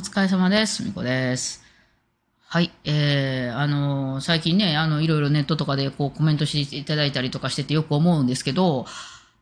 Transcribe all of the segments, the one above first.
お疲れ様です。みこです。はい。えー、あのー最近ね、あの、いろいろネットとかでこうコメントしていただいたりとかしててよく思うんですけど、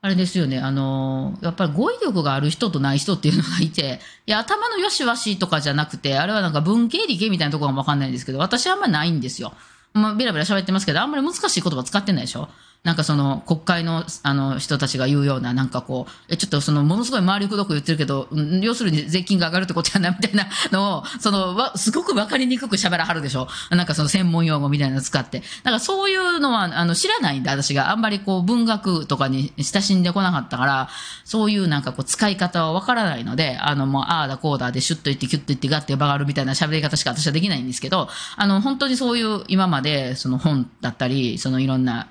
あれですよね、あのーやっぱり語彙力がある人とない人っていうのがいて、いや、頭の良し悪しとかじゃなくて、あれはなんか文系理系みたいなところがわかんないんですけど、私はあんまりないんですよ。まあ、ベラベラ喋ってますけど、あんまり難しい言葉使ってないでしょなんかその国会のあの人たちが言うような、なんかこう、えちょっとそのものすごい周りくどく言ってるけど、要するに税金が上がるってことやなみたいなのを、そのわすごくわかりにくく喋らはるでしょなんかその専門用語みたいなの使って。だからそういうのはあの知らないんで、私があんまりこう文学とかに親しんでこなかったから、そういうなんかこう使い方はわからないので、あのもうああだこうだでシュッと言ってキュッと言ってガッて曲がるみたいな喋り方しか私はできないんですけど、あの本当にそういう今までその本だったり、そのいろんな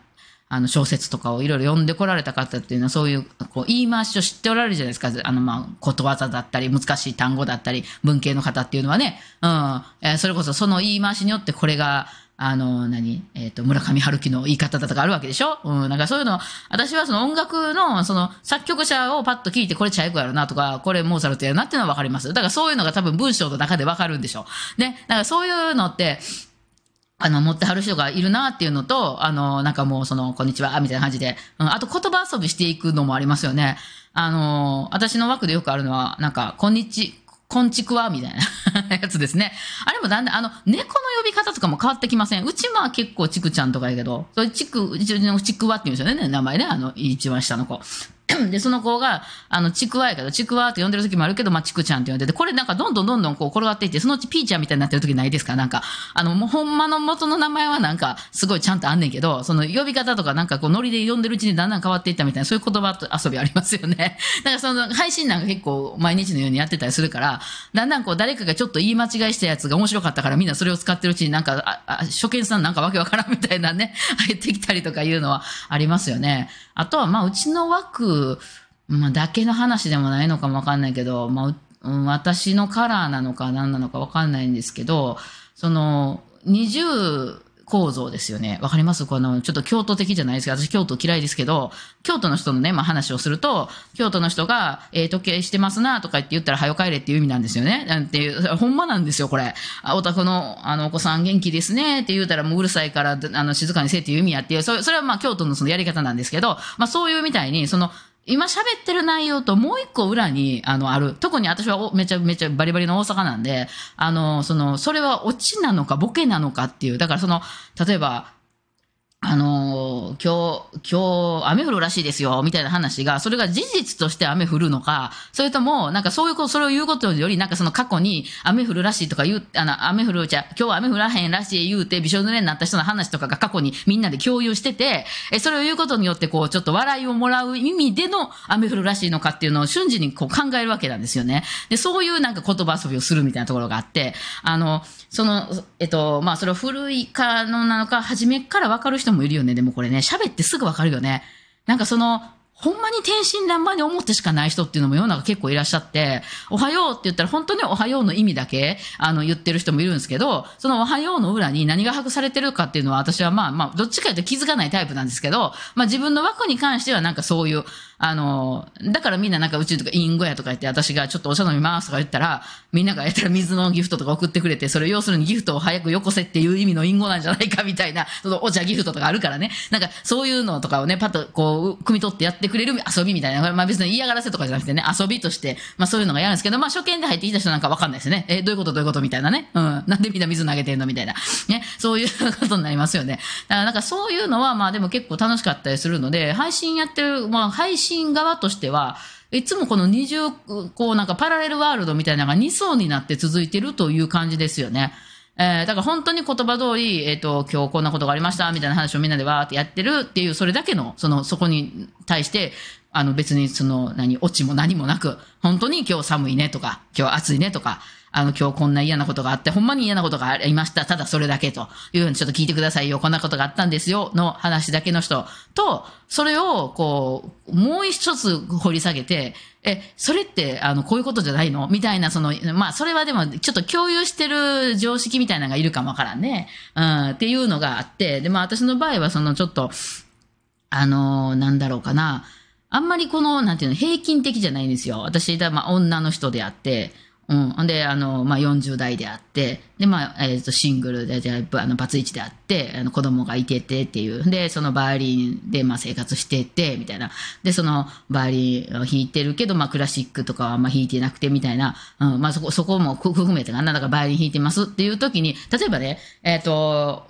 あの小説とかをいろいろ読んでこられた方っていうのはそういうこう言い回しを知っておられるじゃないですか。あのまあことわざだったり難しい単語だったり文系の方っていうのはね、うん、えそれこそその言い回しによってこれがあの、何？えっ、と、村上春樹の言い方だとかあるわけでしょ？うん、なんかそういうの、私はその音楽の、その作曲者をパッと聞いて、これチャイコやろなとか、これモーツァルトやなっていうのはわかります。だからそういうのが多分文章の中でわかるんでしょう。ね。だからそういうのって、あの、持ってはる人がいるなっていうのと、あの、なんかもうその、こんにちは、みたいな感じで、うん、あと言葉遊びしていくのもありますよね。あの、私の枠でよくあるのは、なんか、こんにち、こんちくわみたいな やつですね。あれもだんだん、あの、猫の呼び方とかも変わってきません？うちは結構ちくちゃんとかやけど、それちく、うちのちくわって言うんですよね、名前ね、あの、一番下の子。で、その子が、あの、ちくわやけど、ちくわって呼んでる時もあるけど、まあ、ちくちゃんって呼んでて、これなんかどんどんどんどんこう転がっていって、そのうちピーちゃんみたいになってる時ないですかなんか、あの、もうほんまの元の名前はなんか、すごいちゃんとあんねんけど、その呼び方とかなんかこう、ノリで呼んでるうちにだんだん変わっていったみたいな、そういう言葉と遊びありますよね。だからその、配信なんか結構毎日のようにやってたりするから、だんだんこう、誰かがちょっと言い間違いしたやつが面白かったから、みんなそれを使ってるうちになんか、あ、あ初見さんなんかわけわからんみたいなね、入ってきたりとかいうのはありますよね。あとは、まあ、うちの枠、まあ、だけの話でもないのかもわかんないけど、まあう、私のカラーなのか何なのかわかんないんですけど、その、二重構造ですよね。わかります？この、ちょっと京都的じゃないですけど、私京都嫌いですけど、京都の人のね、まあ話をすると、京都の人が、えー時計してますなとか言って言ったら、はよ帰れっていう意味なんですよね。なんていう、ほんまなんですよ、これ。あお宅の、あの、お子さん元気ですねって言うたら、もううるさいから、あの、静かにせえっていう意味やっていう、それそれはまあ京都のそのやり方なんですけど、まあそういうみたいに、その、今喋ってる内容ともう一個裏に、あの、ある。特に私はめちゃめちゃバリバリの大阪なんで、あの、その、それはオチなのかボケなのかっていう。だからその、例えば、あのー今日、今日、雨降るらしいですよ、みたいな話が、それが事実として雨降るのか、それとも、なんかそういうこと、それを言うことより、なんかその過去に雨降るらしいとか言う、あの、雨降る、じゃ今日は雨降らへんらしい言うて、びしょ濡れになった人の話とかが過去にみんなで共有してて、え、それを言うことによって、こう、ちょっと笑いをもらう意味での雨降るらしいのかっていうのを瞬時にこう考えるわけなんですよね。で、そういうなんか言葉遊びをするみたいなところがあって、あの、その、えっと、まあ、それを古いかのなのか、初めから分かる人もいるよね。でもこれね、喋ってすぐわかるよね。なんかその、ほんまに天真爛漫に思ってしかない人っていうのも世の中結構いらっしゃって、おはようって言ったら本当におはようの意味だけ、あの、言ってる人もいるんですけど、そのおはようの裏に何が把握されてるかっていうのは私はまあまあ、どっちかというと気づかないタイプなんですけど、まあ自分の枠に関してはなんかそういう、あの、だからみんななんかうちとかインゴやとか言って私がちょっとお茶飲みますとか言ったら、みんながやったら水のギフトとか送ってくれて、それ要するにギフトを早くよこせっていう意味のインゴなんじゃないかみたいな、そのお茶ギフトとかあるからね。なんかそういうのとかをね、パッとこう、汲み取ってやってくれる遊びみたいな。まあ別に嫌がらせとかじゃなくてね、遊びとして、まあそういうのがやるんですけど、まあ初見で入ってきた人なんかわかんないですね。え、どういうことどういうことみたいなね。うん。なんでみんな水投げてんのみたいな。ね。そういうことになりますよね。だからなんかそういうのはまあでも結構楽しかったりするので、配信やってる、まあ配信側としては、いつもこの二重、こうなんかパラレルワールドみたいなのが2層になって続いてるという感じですよね。えー、だから本当に言葉通り、えっ、と、今日こんなことがありました、みたいな話をみんなでわーってやってるっていう、それだけの、その、そこに対して、あの別にその、何、オチも何もなく、本当に今日寒いねとか、今日暑いねとか、あの、今日こんな嫌なことがあって、ほんまに嫌なことがありました。ただそれだけというふうにちょっと聞いてくださいよ。こんなことがあったんですよ。の話だけの人と、それを、こう、もう一つ掘り下げて、え、それって、あの、こういうことじゃないの？みたいな、その、まあ、それはでも、ちょっと共有してる常識みたいなのがいるかもわからんね。うん、っていうのがあって、で、まあ、私の場合は、その、ちょっと、あの、なんだろうかな。あんまりこの、なんていうの、平均的じゃないんですよ。私、だまあ、女の人であって、うん。んで、あの、まあ、40代であって、で、まあ、えっ、と、シングルで、じゃあ、あの、バツイチであって、あの、子供がいててっていう。で、そのバイオリンで、まあ、生活してて、みたいな。で、その、バイオリンを弾いてるけど、まあ、クラシックとかはあんま弾いてなくて、みたいな。うん。まあ、そこ、そこも含めてかな。だから、バイオリン弾いてますっていう時に、例えばね、えっ、と、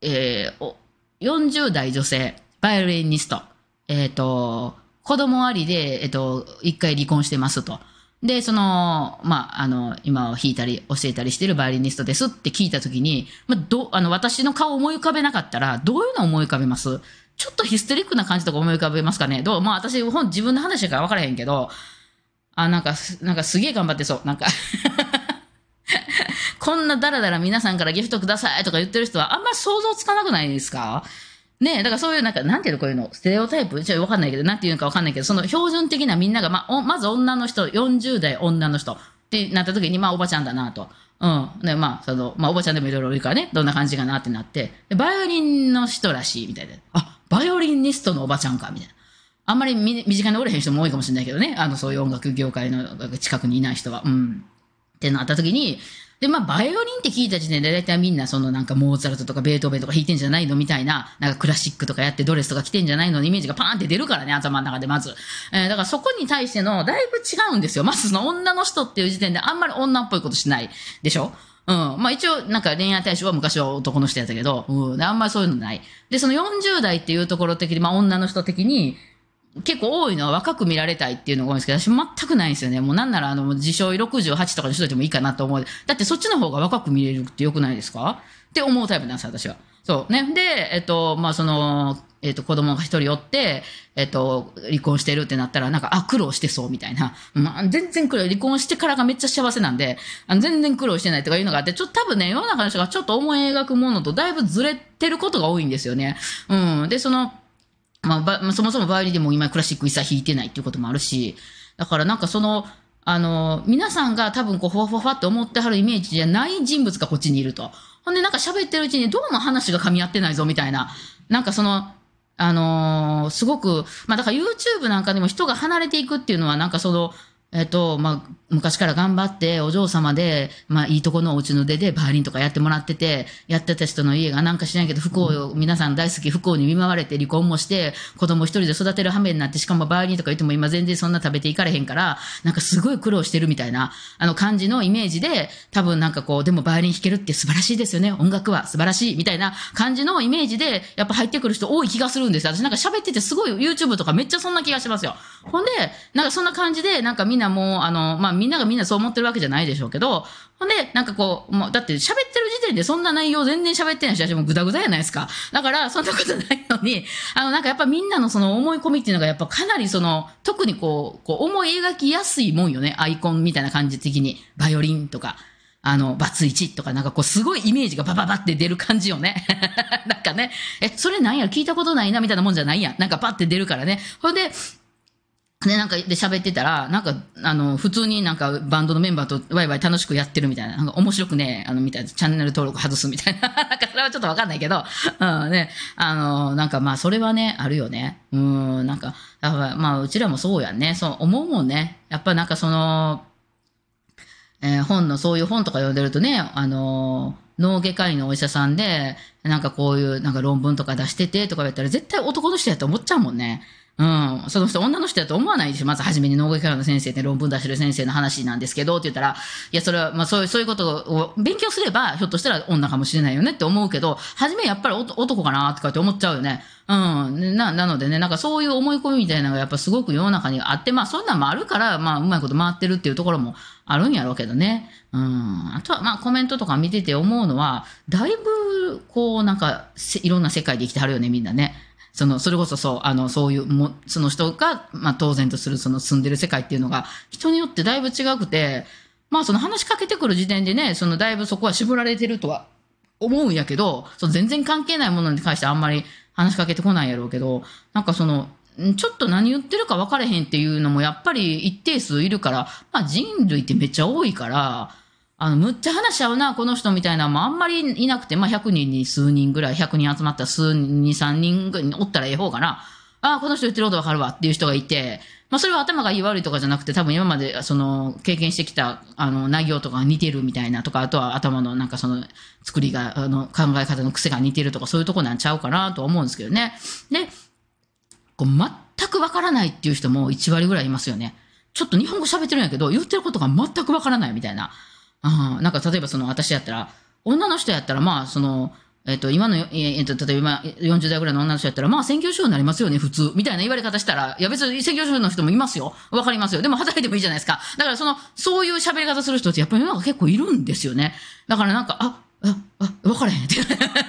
えーお40代女性、バイオリニスト、えっ、と、子供ありで、えっ、と、一回離婚してますと。で、その、まあ、あの、今を弾いたり教えたりしてるバイオリニストですって聞いたときに、まあ、ど、あの、私の顔を思い浮かべなかったら、どういうのを思い浮かべます？ちょっとヒステリックな感じとか思い浮かべますかね？どう？まあ、私、本、自分の話だから分からへんけど、あ、なんか、なんかすげえ頑張ってそう。なんか、こんなダラダラ皆さんからギフトくださいとか言ってる人はあんま想像つかなくないですか？ねえ、だからそういうなんか、なんていうのこういうの、ステレオタイプ？じゃあわかんないけど、なんていうのかわかんないけど、その標準的なみんなが、まあ、おまず女の人、40代女の人ってなった時に、まあ、おばちゃんだなと。うん。で、まあ、その、まあ、おばちゃんでもいろいろいるからね、どんな感じかなってなって、でバイオリンの人らしい、みたいな。あ、バイオリニストのおばちゃんか、みたいな。あんまり身身近におれへん人も多いかもしれないけどね。あの、そういう音楽業界の近くにいない人は。うん。ってなった時に、で、まあ、バイオリンって聞いた時点で大体みんなそのなんかモーツァルトとかベートーベンとか弾いてんじゃないの？みたいな、なんかクラシックとかやってドレスとか着てんじゃないの？のイメージがパーンって出るからね、頭の中でまず。えーだからそこに対してのだいぶ違うんですよ。まずその女の人っていう時点であんまり女っぽいことしないでしょ？うん。まあ一応、なんか恋愛対象は昔は男の人やったけど、うん。あんまりそういうのない。で、その40代っていうところ的に、まあ女の人的に、結構多いのは若く見られたいっていうのが多いんですけど、私全くないんですよね。もうなんなら、あの、自称68とかにしといてもいいかなと思う。だってそっちの方が若く見れるってよくないですか？って思うタイプなんですよ、私は。そう。ね。で、えっと、まあ、その、えっと、子供が一人おって、えっと、離婚してるってなったら、なんか、あ、苦労してそうみたいな。まあ、全然苦労、離婚してからがめっちゃ幸せなんで、あの全然苦労してないとかいうのがあって、ちょっと多分ね、世の中の人がちょっと思い描くものとだいぶずれてることが多いんですよね。うん。で、その、まあ、まあそもそもバイオリンでも今クラシック一切弾いてないっていうこともあるし、だからなんかその、あの、皆さんが多分こう、ふわふわふわって思ってはるイメージじゃない人物がこっちにいると。ほんでなんか喋ってるうちにどうも話が噛み合ってないぞみたいな。なんかその、あのーすごく、まあだから YouTube なんかでも人が離れていくっていうのはなんかその、えっと、まあ、昔から頑張って、お嬢様で、まあ、いいとこのお家の出で、バイオリンとかやってもらってて、やってた人の家がなんか知らんけど、不幸を、皆さん大好き不幸に見舞われて、離婚もして、子供一人で育てる羽目になって、しかもバイオリンとか言っても今全然そんな食べていかれへんから、なんかすごい苦労してるみたいな、あの感じのイメージで、多分なんかこう、でもバイオリン弾けるって素晴らしいですよね。音楽は素晴らしい、みたいな感じのイメージで、やっぱ入ってくる人多い気がするんですよ。私なんか喋っててすごい YouTube とかめっちゃそんな気がしますよ。ほんで、なんかそんな感じで、なんかみんなもう、あの、まあみんながみんなそう思ってるわけじゃないでしょうけど、ほんで、なんかこう、もう、だって喋ってる時点でそんな内容全然喋ってないし、私もグダグダやないですか。だから、そんなことないのに、あの、なんかやっぱみんなのその思い込みっていうのがやっぱかなりその、特にこう、こう思い描きやすいもんよね。アイコンみたいな感じ的に。バイオリンとか。あの、バツイチとか、なんかこう、すごいイメージがバババって出る感じよね。なんかね、え、それなんや、聞いたことないな、みたいなもんじゃないやん。なんかパって出るからね。ほんで、で、なんか、で喋ってたら、なんか、あの、普通になんかバンドのメンバーとワイワイ楽しくやってるみたいな、なんか面白くね、あの、みたいな、チャンネル登録外すみたいな、なんかそれはちょっとわかんないけど、うん、ね、あの、なんかまあ、それはね、あるよね。うん、なんか、だからまあ、うちらもそうやんね。そう、思うもんね。やっぱなんかその、えー本の、そういう本とか読んでるとね、あの脳外科医のお医者さんで、なんかこういうなんか論文とか出しててとか言ったら絶対男の人やと思っちゃうもんね。うん。その人女の人やと思わないでしょ。まず初めに脳外科の先生って論文出してる先生の話なんですけどって言ったら、いや、それは、まあそういう、そういうことを勉強すれば、ひょっとしたら女かもしれないよねって思うけど、初めやっぱり男かなとかって思っちゃうよね。うん。な、なのでね、なんかそういう思い込みみたいなのがやっぱすごく世の中にあって、まあそんなんもあるから、まあうまいこと回ってるっていうところもあるんやろうけどね。うん。あとはまあコメントとか見てて思うのは、だいぶこうなんかいろんな世界で生きてはるよね、みんなね。その、それこそそう、あの、そういうも、その人が、まあ当然とするその住んでる世界っていうのが、人によってだいぶ違くて、まあその話しかけてくる時点でね、そのだいぶそこは絞られてるとは思うんやけど、その全然関係ないものに関してあんまり話しかけてこないやろうけど、なんかその、ちょっと何言ってるか分かれへんっていうのもやっぱり一定数いるから、まあ人類ってめっちゃ多いから、あの、むっちゃ話し合うな、この人みたいなのもあんまりいなくて、まあ100人に数人ぐらい、100人集まったら数人、2、3人ぐらいおったらええ方かな。ああ、この人言ってることわかるわっていう人がいて、まあ、それは頭がいい悪いとかじゃなくて、多分今までその経験してきたあの内容とかが似てるみたいなとか、あとは頭のなんかその作りが、あの考え方の癖が似てるとか、そういうとこなんちゃうかなと思うんですけどね。で、こう全くわからないっていう人も1割ぐらいいますよね。ちょっと日本語喋ってるんやけど、言ってることが全くわからないみたいな。あなんか例えばその私やったら、女の人やったらまあその、えっと、今の、えっと、例えば今40代ぐらいの女の人やったら、まあ、専業主婦になりますよね、普通。みたいな言われ方したら、いや別に専業主婦の人もいますよ。わかりますよ。でも働いてもいいじゃないですか。だからその、そういう喋り方する人ってやっぱりなんか結構いるんですよね。だからなんか、あ、あ、あ、分からへんって。な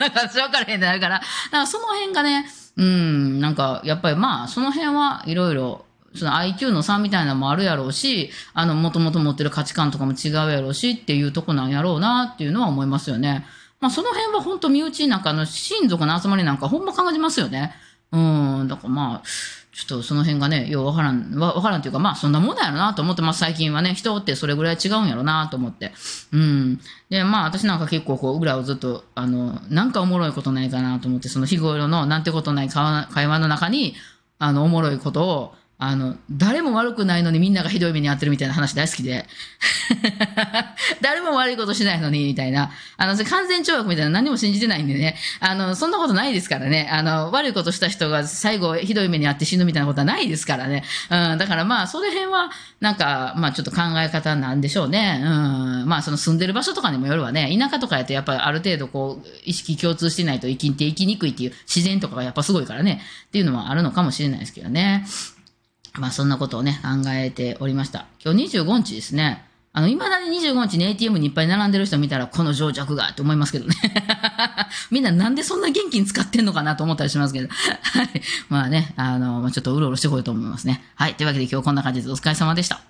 んか分からへんってなるから。だからその辺がね、うん、なんか、やっぱりまあ、その辺はいろいろ、その IQ の差みたいなのもあるやろうし、あの、もともと持ってる価値観とかも違うやろうしっていうとこなんやろうなっていうのは思いますよね。まあ、その辺は本当身内なんかの親族の集まりなんかほんま考えますよね。うん、だからまあ、ちょっとその辺がね、ようわからん、わからんというか、まあそんなもんだよなと思ってます、最近はね。人ってそれぐらい違うんやろなと思って。うん。で、まあ私なんか結構こう、裏をずっと、あの、なんかおもろいことないかなと思って、その日頃のなんてことない会話の中に、あの、おもろいことを、あの、誰も悪くないのにみんながひどい目に遭ってるみたいな話大好きで。誰も悪いことしないのに、みたいな。あの、完全懲悪みたいな何も信じてないんでね。あの、そんなことないですからね。あの、悪いことした人が最後ひどい目に遭って死ぬみたいなことはないですからね。うん、だからまあ、その辺は、なんか、まあちょっと考え方なんでしょうね。うん、まあその住んでる場所とかにもよるわね。田舎とかやとやっぱある程度こう、意識共通してないと生きていきにくいっていう自然とかがやっぱすごいからね。っていうのはあるのかもしれないですけどね。まあそんなことをね、考えておりました。今日25日ですね。あの、未だに25日に ATM にいっぱい並んでる人見たら、この情弱がって思いますけどね。みんななんでそんな元気に使ってんのかなと思ったりしますけど。はい。まあね、あの、ちょっとうろうろしてこようと思いますね。はい。というわけで今日こんな感じでお疲れ様でした。